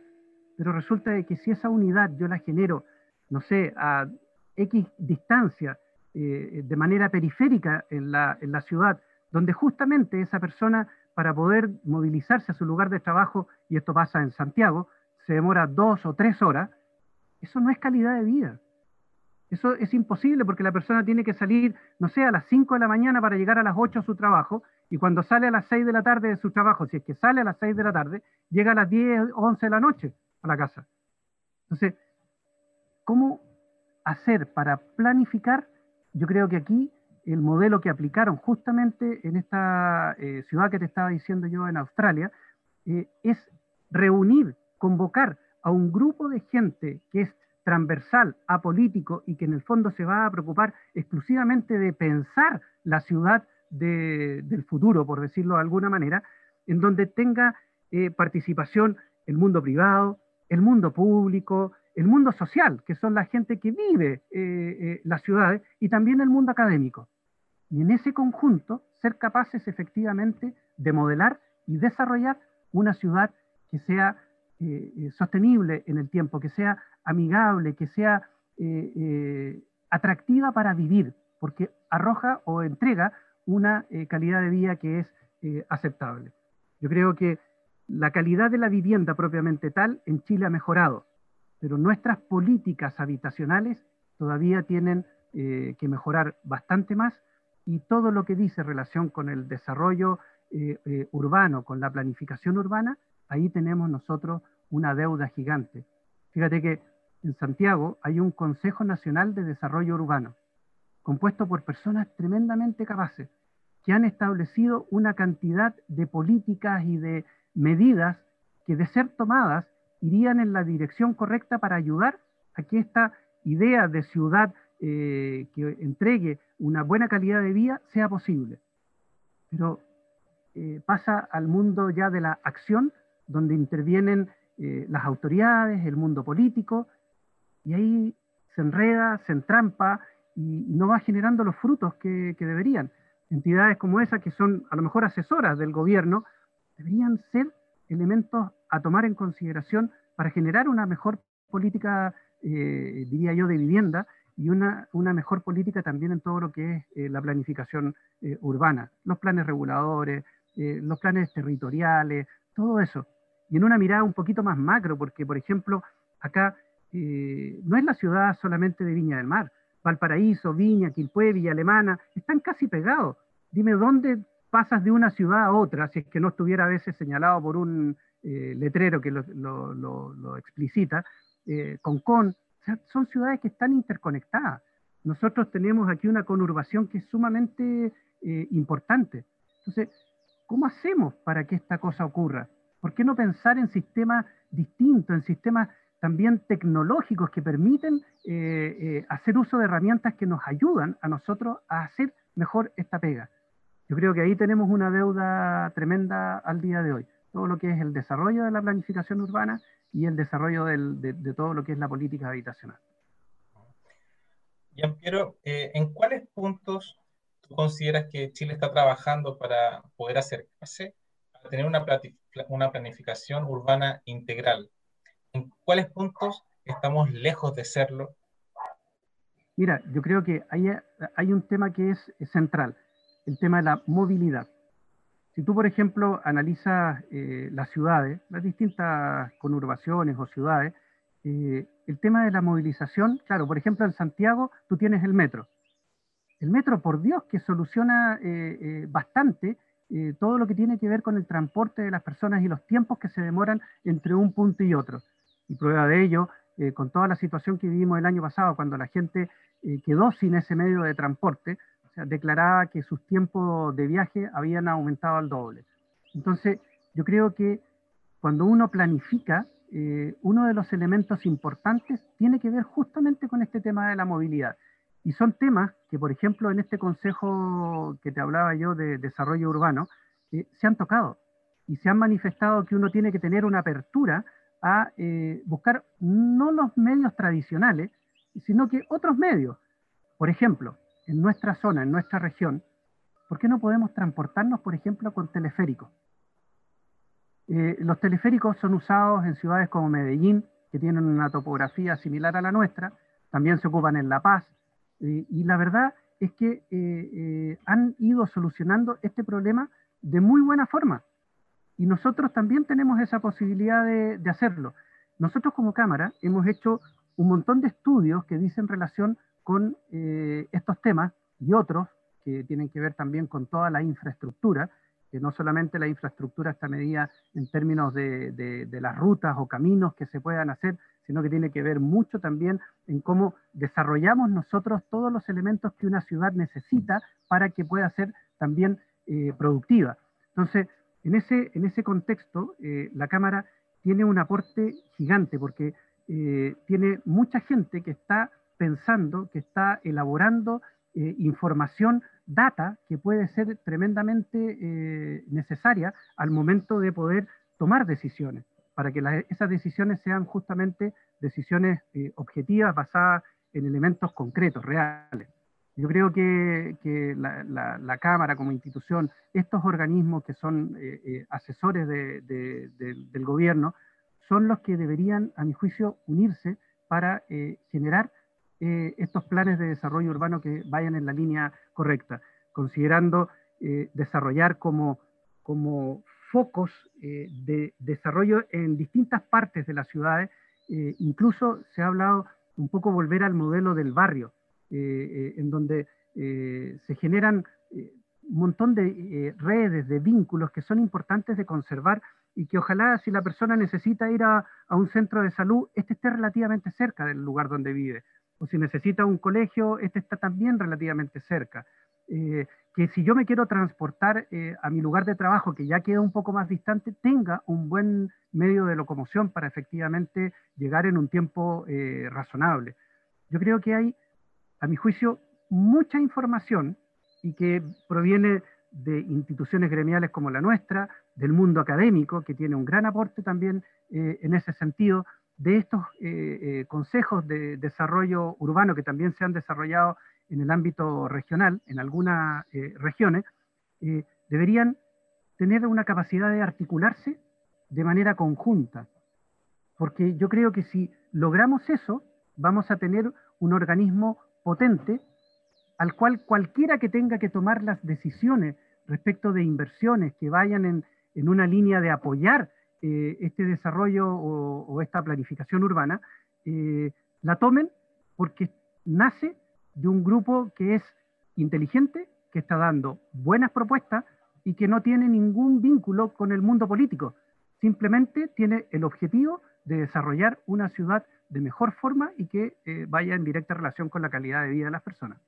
Pero resulta de que si esa unidad yo la genero, no sé, a X distancia, eh, de manera periférica en la, en la ciudad, donde justamente esa persona para poder movilizarse a su lugar de trabajo, y esto pasa en Santiago, se demora dos o tres horas, eso no es calidad de vida. Eso es imposible porque la persona tiene que salir, no sé, a las 5 de la mañana para llegar a las 8 a su trabajo, y cuando sale a las 6 de la tarde de su trabajo, si es que sale a las 6 de la tarde, llega a las 10 o 11 de la noche a la casa. Entonces, ¿cómo hacer para planificar? Yo creo que aquí el modelo que aplicaron justamente en esta eh, ciudad que te estaba diciendo yo en Australia eh, es reunir, convocar a un grupo de gente que es transversal, apolítico y que en el fondo se va a preocupar exclusivamente de pensar la ciudad del futuro, por decirlo de alguna manera, en donde tenga eh, participación el mundo privado, el mundo público, el mundo social, que son la gente que vive eh, eh, las ciudades, y también el mundo académico. Y en ese conjunto, ser capaces efectivamente de modelar y desarrollar una ciudad que sea sostenible en el tiempo, que sea amigable, que sea atractiva para vivir, porque arroja o entrega una eh, calidad de vida que es eh, aceptable. Yo creo que la calidad de la vivienda propiamente tal en Chile ha mejorado, pero nuestras políticas habitacionales todavía tienen eh, que mejorar bastante más y todo lo que dice relación con el desarrollo urbano, con la planificación urbana, ahí tenemos nosotros una deuda gigante. Fíjate que en Santiago hay un Consejo Nacional de Desarrollo Urbano, compuesto por personas tremendamente capaces, que han establecido una cantidad de políticas y de medidas que de ser tomadas irían en la dirección correcta para ayudar a que esta idea de ciudad eh, que entregue una buena calidad de vida sea posible. Pero eh, pasa al mundo ya de la acción, donde intervienen eh, las autoridades, el mundo político, y ahí se enreda, se entrampa y no va generando los frutos que deberían entidades como esa, que son a lo mejor asesoras del gobierno, deberían ser elementos a tomar en consideración para generar una mejor política, eh, diría yo, de vivienda y una, una, mejor política también en todo lo que es eh, la planificación urbana, los planes reguladores, los planes territoriales, todo eso. Y en una mirada un poquito más macro, porque, por ejemplo, acá no es la ciudad solamente de Viña del Mar, Valparaíso, Viña, Quilpué, Villa Alemana, están casi pegados. Dime dónde pasas de una ciudad a otra, si es que no estuviera a veces señalado por un eh, letrero que lo, explicita, eh, Concón, son ciudades que están interconectadas. Nosotros tenemos aquí una conurbación que es sumamente eh, importante. Entonces, ¿cómo hacemos para que esta cosa ocurra? ¿Por qué no pensar en sistemas distintos, en sistemas también tecnológicos que permiten eh, eh, hacer uso de herramientas que nos ayudan a nosotros a hacer mejor esta pega. Yo creo que ahí tenemos una deuda tremenda al día de hoy. Todo lo que es el desarrollo de la planificación urbana y el desarrollo de, todo lo que es la política habitacional. Jean-Piero, eh, ¿en cuáles puntos tú consideras que Chile está trabajando para poder acercarse a tener una, una planificación urbana integral? ¿En cuáles puntos estamos lejos de serlo? Mira, yo creo que hay, hay un tema que es central, el tema de la movilidad. Si tú, por ejemplo, analizas eh, las ciudades, las distintas conurbaciones o ciudades, eh, el tema de la movilización, claro, por ejemplo, en Santiago tú tienes el metro. El metro, por Dios, que soluciona eh, bastante todo lo que tiene que ver con el transporte de las personas y los tiempos que se demoran entre un punto y otro. Y prueba de ello, eh, con toda la situación que vivimos el año pasado, cuando la gente eh, quedó sin ese medio de transporte, declaraba que sus tiempos de viaje habían aumentado al doble. Entonces, yo creo que cuando uno planifica, eh, uno de los elementos importantes tiene que ver justamente con este tema de la movilidad. Y son temas que, por ejemplo, en este consejo que te hablaba yo de desarrollo urbano, se han tocado y se han manifestado que uno tiene que tener una apertura a eh, buscar no los medios tradicionales, sino que otros medios. Por ejemplo, en nuestra zona, en nuestra región, ¿por qué no podemos transportarnos, por ejemplo, con teleféricos? Eh, los teleféricos son usados en ciudades como Medellín, que tienen una topografía similar a la nuestra, también se ocupan en La Paz, eh, y la verdad es que han ido solucionando este problema de muy buena forma. y nosotros también tenemos esa posibilidad de, hacerlo. Nosotros como Cámara hemos hecho un montón de estudios que dicen relación con eh, estos temas y otros que tienen que ver también con toda la infraestructura, que no solamente la infraestructura está medida en términos de, las rutas o caminos que se puedan hacer, sino que tiene que ver mucho también en cómo desarrollamos nosotros todos los elementos que una ciudad necesita para que pueda ser también eh, productiva. Entonces, en ese, en ese contexto, eh, la Cámara tiene un aporte gigante porque eh, tiene mucha gente que está pensando, que está elaborando información data que puede ser tremendamente eh, necesaria al momento de poder tomar decisiones, para que esas decisiones sean justamente decisiones eh, objetivas basadas en elementos concretos, reales. Yo creo que, la, Cámara como institución, estos organismos que son eh, asesores del gobierno, son los que deberían, a mi juicio, unirse para generar eh, estos planes de desarrollo urbano que vayan en la línea correcta, considerando eh, desarrollar como, como focos eh, de desarrollo en distintas partes de las ciudades. incluso se ha hablado un poco volver al modelo del barrio, en donde se generan un montón de redes, de vínculos que son importantes de conservar y que ojalá si la persona necesita ir a, a, un centro de salud, este esté relativamente cerca del lugar donde vive, o si necesita un colegio, este está también relativamente cerca. Eh, que si yo me quiero transportar eh, a mi lugar de trabajo, que ya queda un poco más distante, tenga un buen medio de locomoción para efectivamente llegar en un tiempo eh, razonable. Yo creo que hay, a mi juicio, mucha información y que proviene de instituciones gremiales como la nuestra, del mundo académico, que tiene un gran aporte también en ese sentido, de estos eh, eh, consejos de desarrollo urbano que también se han desarrollado en el ámbito regional, en algunas eh, regiones, deberían tener una capacidad de articularse de manera conjunta. Porque yo creo que si logramos eso, vamos a tener un organismo potente al cual cualquiera que tenga que tomar las decisiones respecto de inversiones que vayan en, en una línea de apoyar eh, este desarrollo o, esta planificación urbana, eh, la tomen porque nace de un grupo que es inteligente, que está dando buenas propuestas y que no tiene ningún vínculo con el mundo político. Simplemente tiene el objetivo de desarrollar una ciudad de mejor forma y que eh, vaya en directa relación con la calidad de vida de las personas.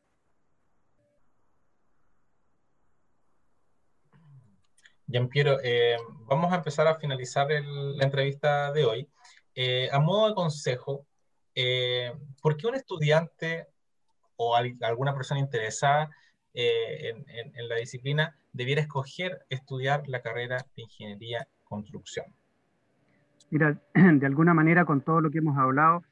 Jean Piero, eh, vamos a empezar a finalizar la entrevista de hoy. Eh, a modo de consejo, eh, ¿por qué un estudiante o alguna persona interesada en, la disciplina debiera escoger estudiar la carrera de Ingeniería Construcción? Mira, de alguna manera con todo lo que hemos hablado,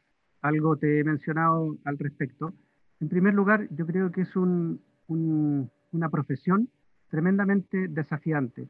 algo te he mencionado al respecto. En primer lugar, yo creo que es una profesión tremendamente desafiante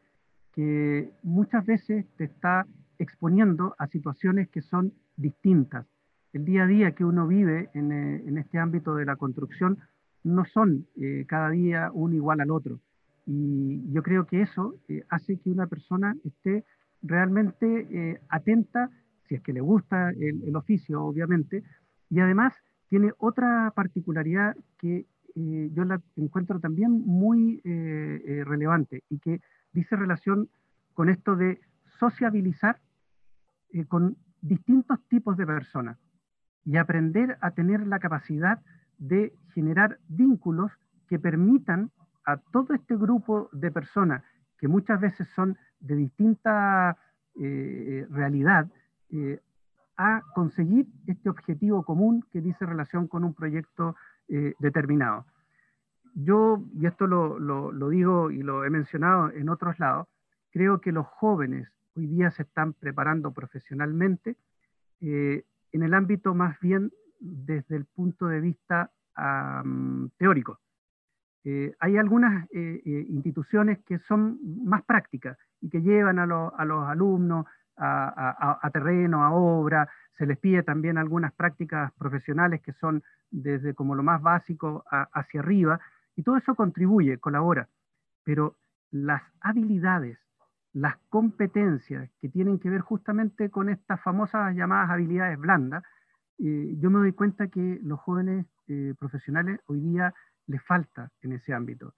que muchas veces te está exponiendo a situaciones que son distintas. El día a día que uno vive en, eh, este ámbito de la construcción no son eh, cada día uno igual al otro. Y yo creo que eso eh, hace que una persona esté realmente atenta, si es que le gusta el, oficio, obviamente, y además tiene otra particularidad que yo la encuentro también muy relevante y que dice relación con esto de sociabilizar con distintos tipos de personas y aprender a tener la capacidad de generar vínculos que permitan a todo este grupo de personas que muchas veces son de distinta eh, realidad, eh, a conseguir este objetivo común que dice relación con un proyecto determinado. Yo, y esto lo, digo y lo he mencionado en otros lados, creo que los jóvenes hoy día se están preparando profesionalmente eh, en el ámbito más bien desde el punto de vista teórico. Eh, hay algunas eh, instituciones que son más prácticas y que llevan a, los alumnos a, terreno, a obra, se les pide también algunas prácticas profesionales que son desde como lo más básico hacia arriba, y todo eso contribuye, colabora, pero las habilidades las competencias que tienen que ver justamente con estas famosas llamadas habilidades blandas, eh, yo me doy cuenta que los jóvenes eh, profesionales hoy día les falta en ese ámbito.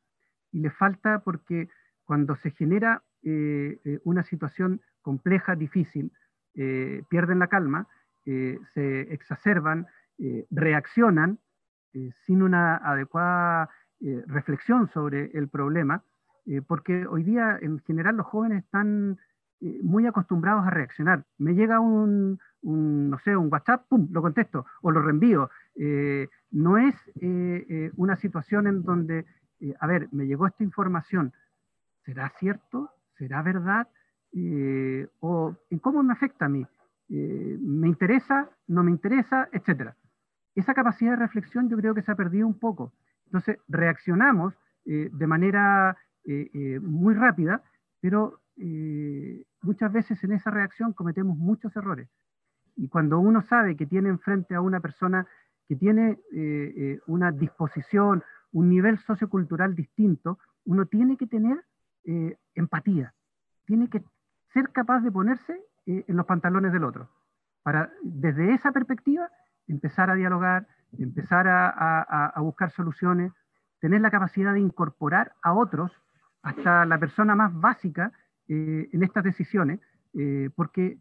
Y les falta porque cuando se genera eh, una situación compleja, difícil, pierden la calma, se exacerban, reaccionan sin una adecuada reflexión sobre el problema eh, porque hoy día en general los jóvenes están eh, muy acostumbrados a reaccionar. Me llega un, no sé, un WhatsApp, ¡pum!, lo contesto o lo reenvío. Eh, no es una situación en donde, a ver, me llegó esta información, ¿será cierto? ¿Será verdad? ¿O en cómo me afecta a mí? ¿Me interesa? ¿No me interesa? Etcétera. Esa capacidad de reflexión yo creo que se ha perdido un poco. Entonces, reaccionamos de manera eh, eh, muy rápida, pero eh, muchas veces en esa reacción cometemos muchos errores. Y cuando uno sabe que tiene enfrente a una persona que tiene una disposición, un nivel sociocultural distinto, uno tiene que tener empatía, tiene que ser capaz de ponerse en los pantalones del otro, para desde esa perspectiva empezar a dialogar, empezar a buscar soluciones, tener la capacidad de incorporar a otros hasta la persona más básica eh, en estas decisiones, eh, porque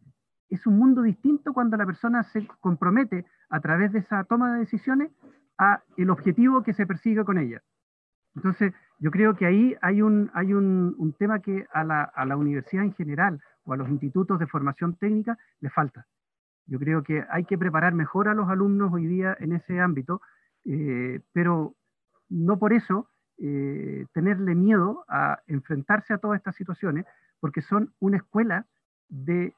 es un mundo distinto cuando la persona se compromete a través de esa toma de decisiones a el objetivo que se persigue con ella. Entonces, yo creo que ahí hay un, hay un, tema que a la, a la, universidad en general o a los institutos de formación técnica le falta. Yo creo que hay que preparar mejor a los alumnos hoy día en ese ámbito, eh, pero no por eso eh, tenerle miedo a enfrentarse a todas estas situaciones, porque son una escuela de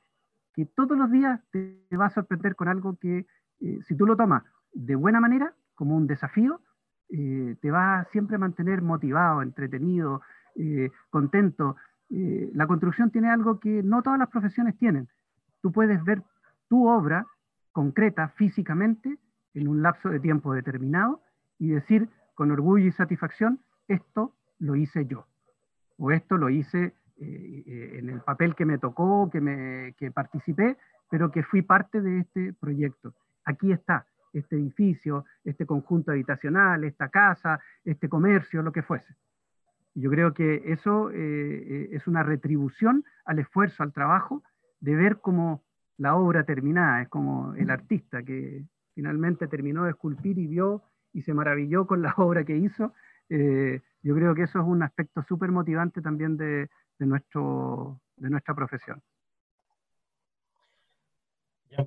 que todos los días te, va a sorprender con algo que, eh, si tú lo tomas de buena manera, como un desafío, eh, te va a siempre mantener motivado, entretenido, contento. la construcción tiene algo que no todas las profesiones tienen. Tú puedes ver tu obra concreta físicamente en un lapso de tiempo determinado y decir con orgullo y satisfacción, esto lo hice yo, o esto lo hice eh, eh, en el papel que me tocó, que, me, que participé, pero que fui parte de este proyecto. Aquí está este edificio, este conjunto habitacional, esta casa, este comercio, lo que fuese. Yo creo que eso eh, es una retribución al esfuerzo, al trabajo, de ver como la obra terminada, es como el artista que finalmente terminó de esculpir y vio y se maravilló con la obra que hizo eh, yo creo que eso es un aspecto súper motivante también de, nuestro, de nuestra profesión.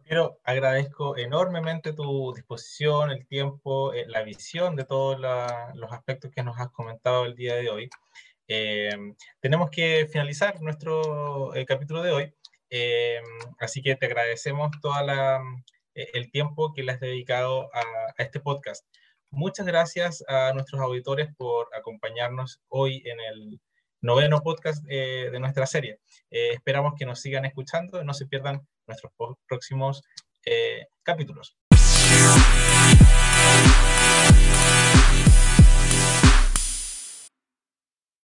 Yo agradezco enormemente tu disposición, el tiempo, eh, la visión de todos los aspectos que nos has comentado el día de hoy. Eh, tenemos que finalizar nuestro capítulo de hoy, así que te agradecemos todo el tiempo que le has dedicado a este podcast. Muchas gracias a nuestros auditores por acompañarnos hoy en el noveno podcast eh, de nuestra serie. Eh, esperamos que nos sigan escuchando y no se pierdan nuestros próximos eh, capítulos.